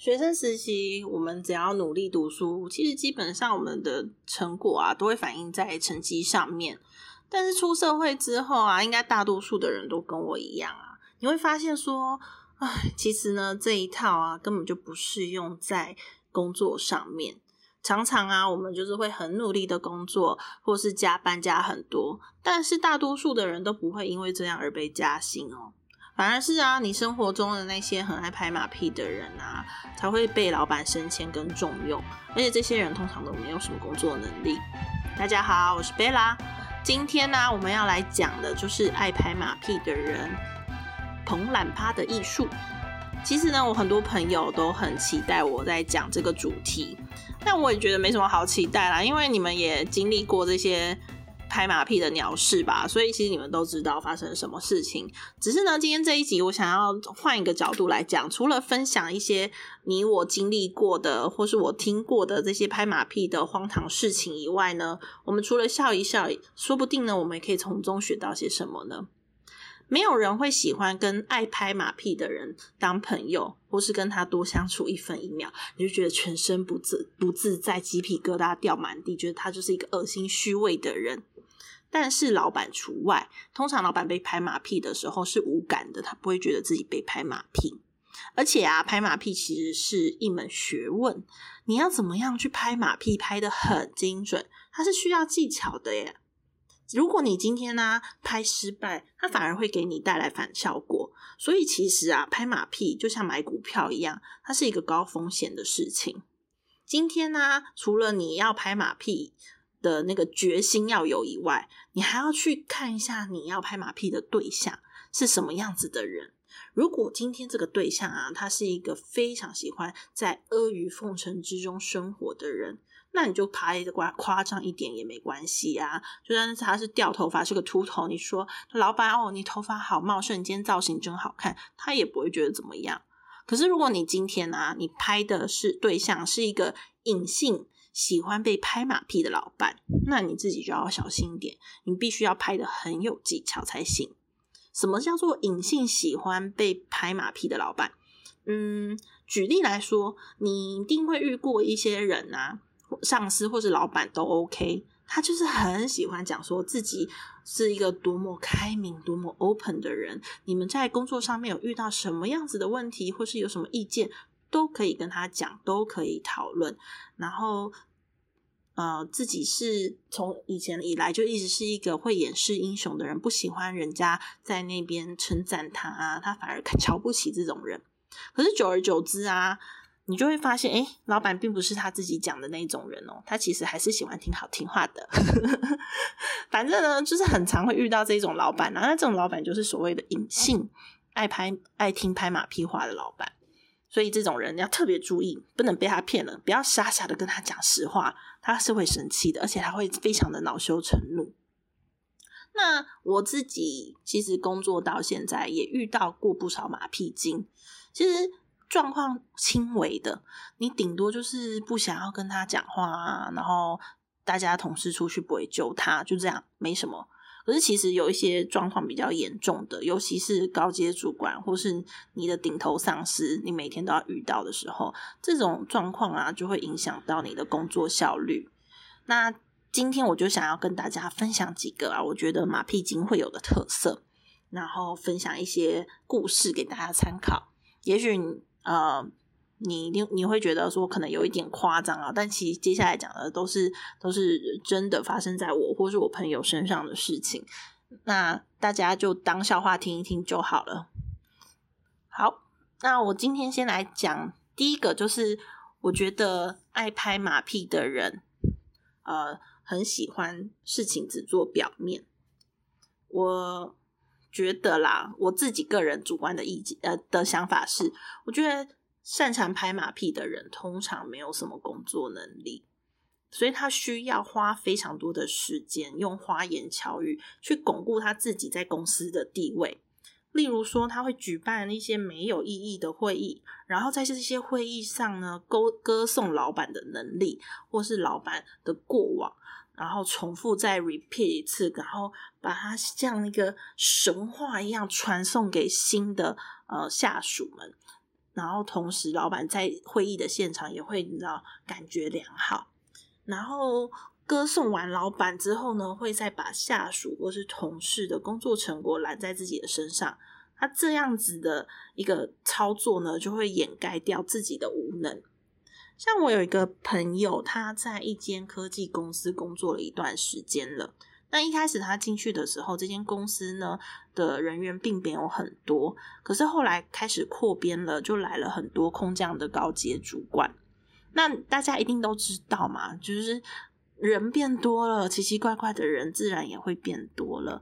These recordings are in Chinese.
学生时期，我们只要努力读书，其实基本上我们的成果啊，都会反映在成绩上面。但是出社会之后啊，应该大多数的人都跟我一样啊，你会发现说，唉，其实呢这一套啊，根本就不适用在工作上面。常常啊，我们就是会很努力的工作，或是加班加很多，但是大多数的人都不会因为这样而被加薪哦。反而是啊，你生活中的那些很爱拍马屁的人啊，才会被老板升迁跟重用，而且这些人通常都没有什么工作能力。大家好，我是贝拉，今天呢，我们要来讲的就是爱拍马屁的人捧懒趴的艺术。其实呢，我很多朋友都很期待我在讲这个主题，但我也觉得没什么好期待啦，因为你们也经历过这些。拍马屁的鸟事吧，所以其实你们都知道发生了什么事情。只是呢，今天这一集我想要换一个角度来讲，除了分享一些你我经历过的，或是我听过的这些拍马屁的荒唐事情以外呢，我们除了笑一笑，说不定呢，我们也可以从中学到些什么呢？没有人会喜欢跟爱拍马屁的人当朋友，或是跟他多相处一分一秒，你就觉得全身不自不自在，鸡皮疙瘩掉满地，觉得他就是一个恶心虚伪的人。但是老板除外，通常老板被拍马屁的时候是无感的，他不会觉得自己被拍马屁。而且啊，拍马屁其实是一门学问，你要怎么样去拍马屁，拍的很精准，它是需要技巧的耶。如果你今天呢拍失败，它反而会给你带来反效果。所以其实啊，拍马屁就像买股票一样，它是一个高风险的事情。今天呢，除了你要拍马屁。的那个决心要有以外，你还要去看一下你要拍马屁的对象是什么样子的人。如果今天这个对象啊，他是一个非常喜欢在阿谀奉承之中生活的人，那你就拍的夸夸张一点也没关系啊。就算是他是掉头发，是个秃头，你说老板哦，你头发好茂盛，今天造型真好看，他也不会觉得怎么样。可是如果你今天啊，你拍的是对象是一个隐性。喜欢被拍马屁的老板，那你自己就要小心一点，你必须要拍的很有技巧才行。什么叫做隐性喜欢被拍马屁的老板？嗯，举例来说，你一定会遇过一些人啊，上司或是老板都 OK，他就是很喜欢讲说自己是一个多么开明、多么 open 的人。你们在工作上面有遇到什么样子的问题，或是有什么意见？都可以跟他讲，都可以讨论。然后，呃，自己是从以前以来就一直是一个会掩饰英雄的人，不喜欢人家在那边称赞他啊，他反而 瞧不起这种人。可是久而久之啊，你就会发现，哎，老板并不是他自己讲的那种人哦，他其实还是喜欢听好听话的。反正呢，就是很常会遇到这种老板啊，那这种老板就是所谓的隐性爱拍、爱听拍马屁话的老板。所以这种人要特别注意，不能被他骗了，不要傻傻的跟他讲实话，他是会生气的，而且他会非常的恼羞成怒。那我自己其实工作到现在也遇到过不少马屁精，其实状况轻微的，你顶多就是不想要跟他讲话啊，然后大家同事出去不会救他，就这样，没什么。可是其实有一些状况比较严重的，尤其是高阶主管或是你的顶头上司，你每天都要遇到的时候，这种状况啊，就会影响到你的工作效率。那今天我就想要跟大家分享几个啊，我觉得马屁精会有的特色，然后分享一些故事给大家参考。也许呃。你一定你会觉得说可能有一点夸张啊，但其实接下来讲的都是都是真的发生在我或是我朋友身上的事情，那大家就当笑话听一听就好了。好，那我今天先来讲第一个，就是我觉得爱拍马屁的人，呃，很喜欢事情只做表面。我觉得啦，我自己个人主观的意见呃的想法是，我觉得。擅长拍马屁的人通常没有什么工作能力，所以他需要花非常多的时间，用花言巧语去巩固他自己在公司的地位。例如说，他会举办一些没有意义的会议，然后在这些会议上呢，歌歌颂老板的能力，或是老板的过往，然后重复再 repeat 一次，然后把它像一个神话一样传送给新的呃下属们。然后同时老板在会议的现场也会你知道感觉良好，然后歌颂完老板之后呢，会再把下属或是同事的工作成果揽在自己的身上。他这样子的一个操作呢，就会掩盖掉自己的无能。像我有一个朋友，他在一间科技公司工作了一段时间了。那一开始他进去的时候，这间公司呢的人员并没有很多，可是后来开始扩编了，就来了很多空降的高阶主管。那大家一定都知道嘛，就是人变多了，奇奇怪怪的人自然也会变多了。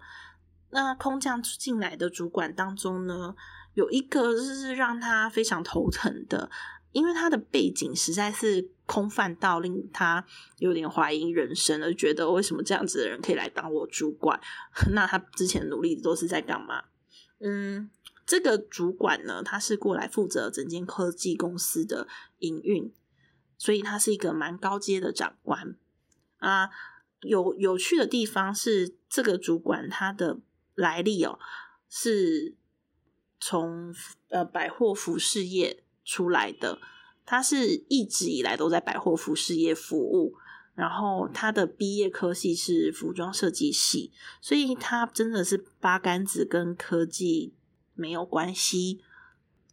那空降进来的主管当中呢，有一个是让他非常头疼的，因为他的背景实在是空泛到令他有点怀疑人生了，觉得为什么这样子的人可以来当我主管？那他之前努力都是在干嘛？嗯，这个主管呢，他是过来负责整间科技公司的营运，所以他是一个蛮高阶的长官啊。有有趣的地方是，这个主管他的。来历哦，是从呃百货服饰业出来的，他是一直以来都在百货服饰业服务，然后他的毕业科系是服装设计系，所以他真的是八竿子跟科技没有关系。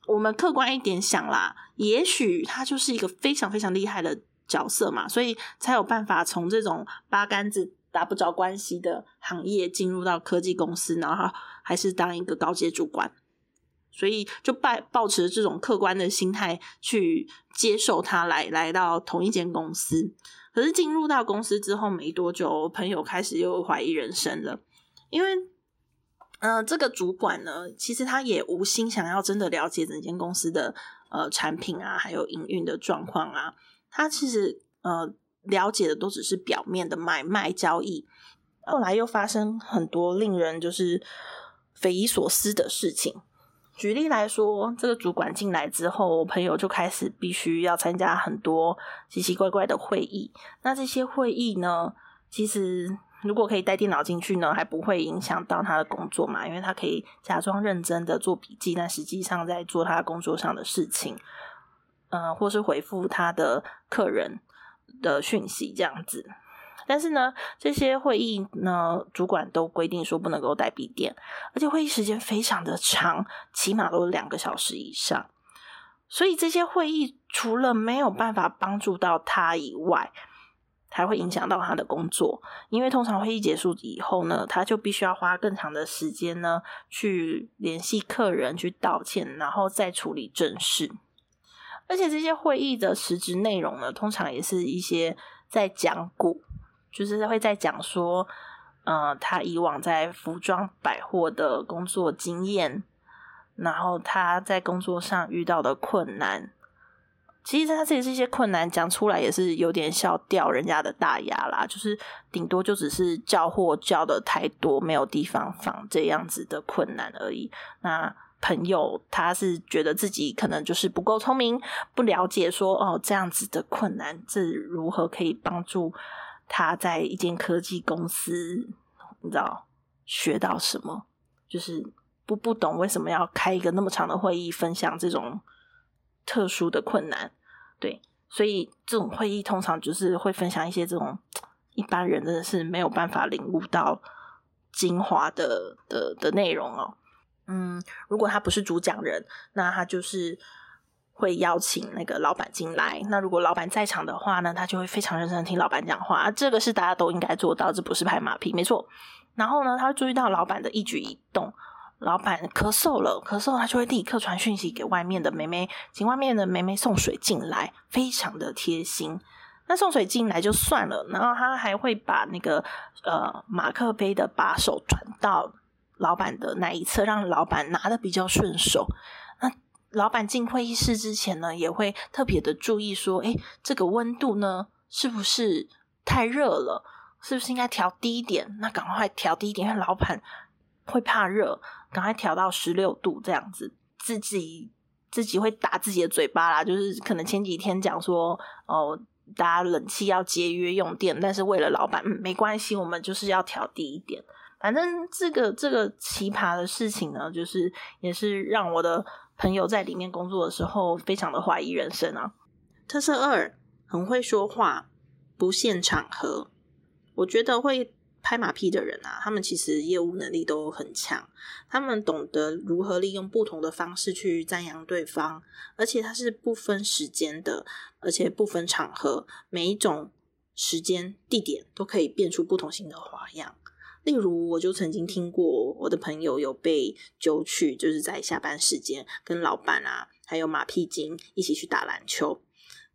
我们客观一点想啦，也许他就是一个非常非常厉害的角色嘛，所以才有办法从这种八竿子。打不着关系的行业进入到科技公司，然后还是当一个高阶主管，所以就抱抱持这种客观的心态去接受他来来到同一间公司。可是进入到公司之后没多久，朋友开始又怀疑人生了，因为嗯，这个主管呢，其实他也无心想要真的了解整间公司的呃产品啊，还有营运的状况啊，他其实呃。了解的都只是表面的买卖交易，后来又发生很多令人就是匪夷所思的事情。举例来说，这个主管进来之后，我朋友就开始必须要参加很多奇奇怪怪的会议。那这些会议呢，其实如果可以带电脑进去呢，还不会影响到他的工作嘛，因为他可以假装认真的做笔记，但实际上在做他工作上的事情，嗯，或是回复他的客人。的讯息这样子，但是呢，这些会议呢，主管都规定说不能够带笔电，而且会议时间非常的长，起码都是两个小时以上。所以这些会议除了没有办法帮助到他以外，还会影响到他的工作，因为通常会议结束以后呢，他就必须要花更长的时间呢，去联系客人去道歉，然后再处理正事。而且这些会议的实质内容呢，通常也是一些在讲股，就是会在讲说，呃，他以往在服装百货的工作经验，然后他在工作上遇到的困难。其实他这这些困难讲出来也是有点笑掉人家的大牙啦，就是顶多就只是叫货叫的太多，没有地方放这样子的困难而已。那。朋友，他是觉得自己可能就是不够聪明，不了解说哦这样子的困难，这如何可以帮助他在一间科技公司，你知道学到什么？就是不不懂为什么要开一个那么长的会议，分享这种特殊的困难。对，所以这种会议通常就是会分享一些这种一般人真的是没有办法领悟到精华的的的内容哦。嗯，如果他不是主讲人，那他就是会邀请那个老板进来。那如果老板在场的话呢，他就会非常认真听老板讲话。这个是大家都应该做到，这不是拍马屁，没错。然后呢，他会注意到老板的一举一动。老板咳嗽了，咳嗽他就会立刻传讯息给外面的妹妹，请外面的妹妹送水进来，非常的贴心。那送水进来就算了，然后他还会把那个呃马克杯的把手转到。老板的那一侧，让老板拿的比较顺手。老板进会议室之前呢，也会特别的注意说：“哎，这个温度呢，是不是太热了？是不是应该调低一点？那赶快调低一点，因为老板会怕热，赶快调到十六度这样子。自己自己会打自己的嘴巴啦，就是可能前几天讲说哦，大家冷气要节约用电，但是为了老板，嗯，没关系，我们就是要调低一点。”反正这个这个奇葩的事情呢，就是也是让我的朋友在里面工作的时候，非常的怀疑人生啊。特色二，很会说话，不限场合。我觉得会拍马屁的人啊，他们其实业务能力都很强，他们懂得如何利用不同的方式去赞扬对方，而且他是不分时间的，而且不分场合，每一种时间地点都可以变出不同型的花样。例如，我就曾经听过我的朋友有被揪去，就是在下班时间跟老板啊，还有马屁精一起去打篮球。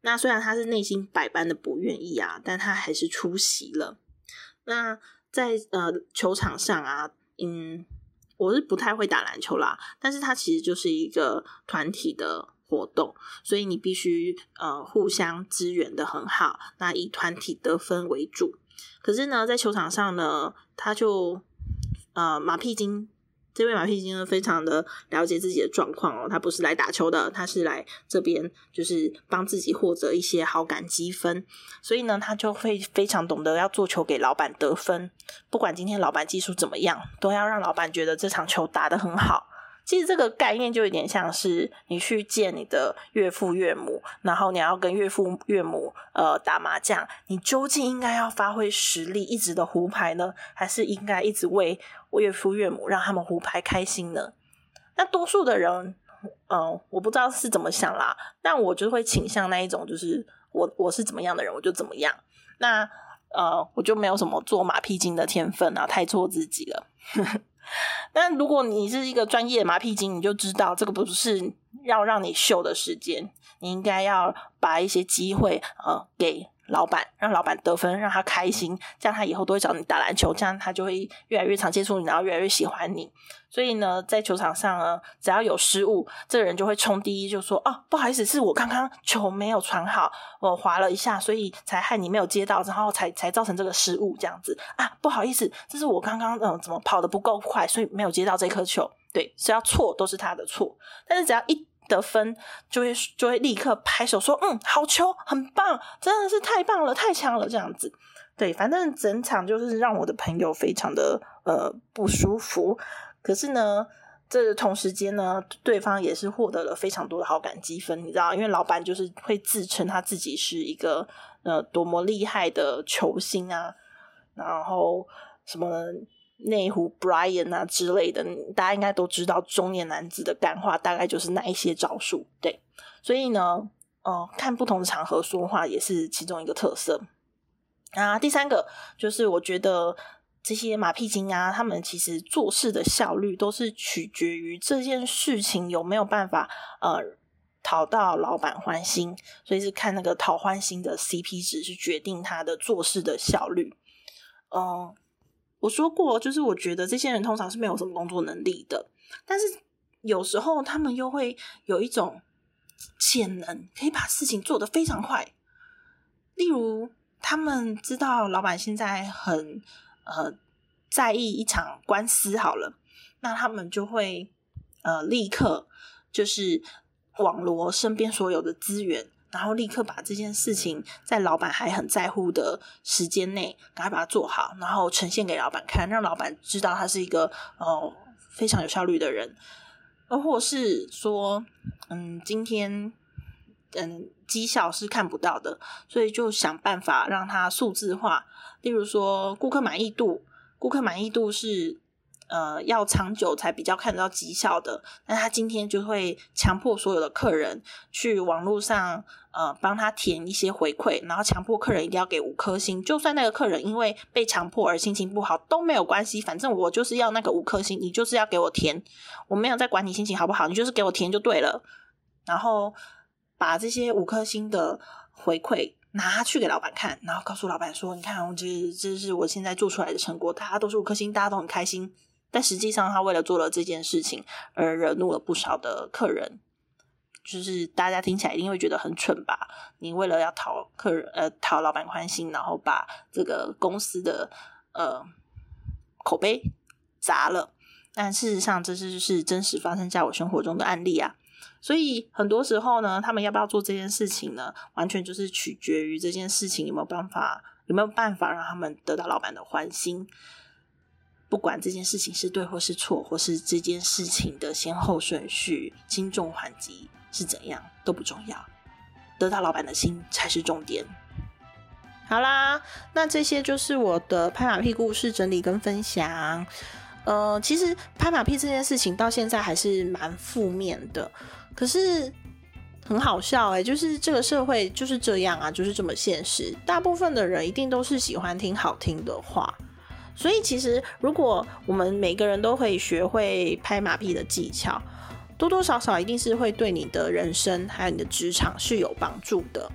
那虽然他是内心百般的不愿意啊，但他还是出席了。那在呃球场上啊，嗯，我是不太会打篮球啦，但是它其实就是一个团体的活动，所以你必须呃互相支援的很好，那以团体得分为主。可是呢，在球场上呢，他就呃马屁精。这位马屁精呢，非常的了解自己的状况哦，他不是来打球的，他是来这边就是帮自己获得一些好感积分，所以呢，他就会非常懂得要做球给老板得分，不管今天老板技术怎么样，都要让老板觉得这场球打得很好。其实这个概念就有点像是你去见你的岳父岳母，然后你要跟岳父岳母呃打麻将，你究竟应该要发挥实力，一直的胡牌呢，还是应该一直为岳父岳母让他们胡牌开心呢？那多数的人，嗯，我不知道是怎么想啦，但我就会倾向那一种，就是我我是怎么样的人，我就怎么样。那呃，我就没有什么做马屁精的天分啊，太做自己了。但如果你是一个专业的麻屁精，你就知道这个不是要让你秀的时间，你应该要把一些机会呃给。老板让老板得分，让他开心，这样他以后都会找你打篮球，这样他就会越来越常接触你，然后越来越喜欢你。所以呢，在球场上呢，只要有失误，这个人就会冲第一，就说：“哦，不好意思，是我刚刚球没有传好，我滑了一下，所以才害你没有接到，然后才才造成这个失误。”这样子啊，不好意思，这是我刚刚嗯怎么跑的不够快，所以没有接到这颗球。对，只要错都是他的错，但是只要一。得分就会就会立刻拍手说：“嗯，好球，很棒，真的是太棒了，太强了。”这样子，对，反正整场就是让我的朋友非常的呃不舒服。可是呢，这同时间呢，对方也是获得了非常多的好感积分，你知道，因为老板就是会自称他自己是一个呃多么厉害的球星啊，然后什么。内湖 Brian 啊之类的，大家应该都知道，中年男子的感话大概就是那一些招数。对，所以呢，哦，看不同的场合说话也是其中一个特色啊。第三个就是我觉得这些马屁精啊，他们其实做事的效率都是取决于这件事情有没有办法呃讨到老板欢心，所以是看那个讨欢心的 CP 值是决定他的做事的效率。嗯。我说过，就是我觉得这些人通常是没有什么工作能力的，但是有时候他们又会有一种潜能，可以把事情做得非常快。例如，他们知道老板现在很呃在意一场官司，好了，那他们就会呃立刻就是网罗身边所有的资源。然后立刻把这件事情在老板还很在乎的时间内，赶快把它做好，然后呈现给老板看，让老板知道他是一个哦非常有效率的人，而或是说，嗯，今天嗯绩效是看不到的，所以就想办法让它数字化，例如说顾客满意度，顾客满意度是。呃，要长久才比较看得到绩效的，那他今天就会强迫所有的客人去网络上呃帮他填一些回馈，然后强迫客人一定要给五颗星，就算那个客人因为被强迫而心情不好都没有关系，反正我就是要那个五颗星，你就是要给我填，我没有在管你心情好不好，你就是给我填就对了，然后把这些五颗星的回馈拿去给老板看，然后告诉老板说，你看，这这是我现在做出来的成果，大家都是五颗星，大家都很开心。但实际上，他为了做了这件事情而惹怒了不少的客人，就是大家听起来一定会觉得很蠢吧？你为了要讨客人呃讨老板欢心，然后把这个公司的呃口碑砸了。但事实上，这是是真实发生在我生活中的案例啊。所以很多时候呢，他们要不要做这件事情呢？完全就是取决于这件事情有没有办法有没有办法让他们得到老板的欢心。不管这件事情是对或是错，或是这件事情的先后顺序、轻重缓急是怎样都不重要，得到老板的心才是重点。好啦，那这些就是我的拍马屁故事整理跟分享。呃，其实拍马屁这件事情到现在还是蛮负面的，可是很好笑哎，就是这个社会就是这样啊，就是这么现实。大部分的人一定都是喜欢听好听的话。所以，其实如果我们每个人都可以学会拍马屁的技巧，多多少少一定是会对你的人生还有你的职场是有帮助的。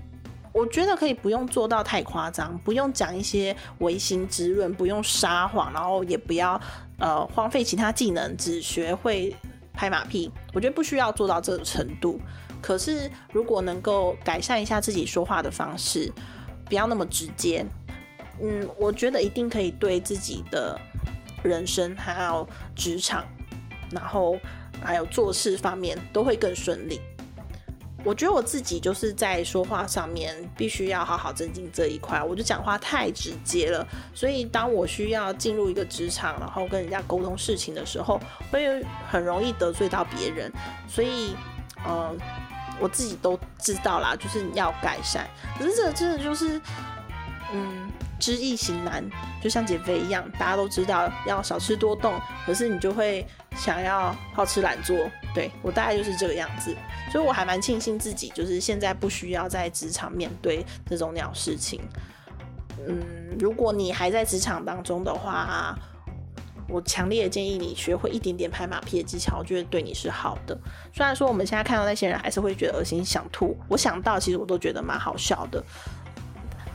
我觉得可以不用做到太夸张，不用讲一些违心之论，不用撒谎，然后也不要呃荒废其他技能，只学会拍马屁。我觉得不需要做到这个程度。可是，如果能够改善一下自己说话的方式，不要那么直接。嗯，我觉得一定可以对自己的人生还有职场，然后还有做事方面都会更顺利。我觉得我自己就是在说话上面必须要好好增进这一块，我就讲话太直接了，所以当我需要进入一个职场，然后跟人家沟通事情的时候，会很容易得罪到别人。所以，呃，我自己都知道啦，就是要改善。可是这真的就是，嗯。知易行难，就像减肥一样，大家都知道要少吃多动，可是你就会想要好吃懒做。对我大概就是这个样子，所以我还蛮庆幸自己就是现在不需要在职场面对这种鸟事情。嗯，如果你还在职场当中的话，我强烈建议你学会一点点拍马屁的技巧，我觉得对你是好的。虽然说我们现在看到那些人还是会觉得恶心想吐，我想到其实我都觉得蛮好笑的。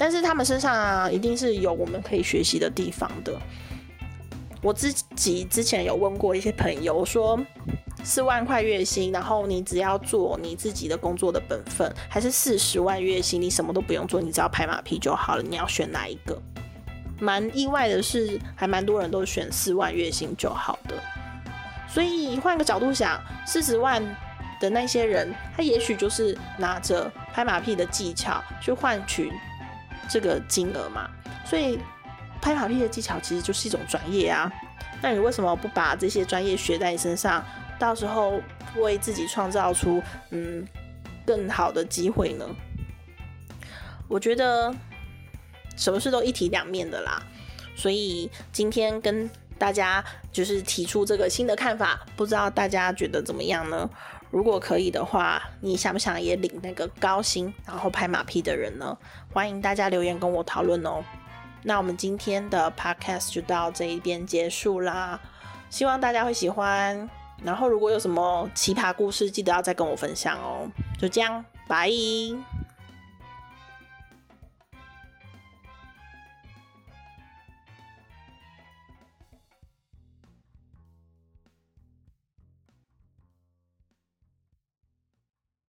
但是他们身上啊，一定是有我们可以学习的地方的。我自己之前有问过一些朋友，说四万块月薪，然后你只要做你自己的工作的本分，还是四十万月薪，你什么都不用做，你只要拍马屁就好了。你要选哪一个？蛮意外的是，还蛮多人都选四万月薪就好的。所以换个角度想，四十万的那些人，他也许就是拿着拍马屁的技巧去换取。这个金额嘛，所以拍马屁的技巧其实就是一种专业啊。那你为什么不把这些专业学在你身上，到时候为自己创造出嗯更好的机会呢？我觉得什么事都一体两面的啦。所以今天跟大家就是提出这个新的看法，不知道大家觉得怎么样呢？如果可以的话，你想不想也领那个高薪，然后拍马屁的人呢？欢迎大家留言跟我讨论哦。那我们今天的 podcast 就到这一边结束啦，希望大家会喜欢。然后如果有什么奇葩故事，记得要再跟我分享哦。就这样，拜。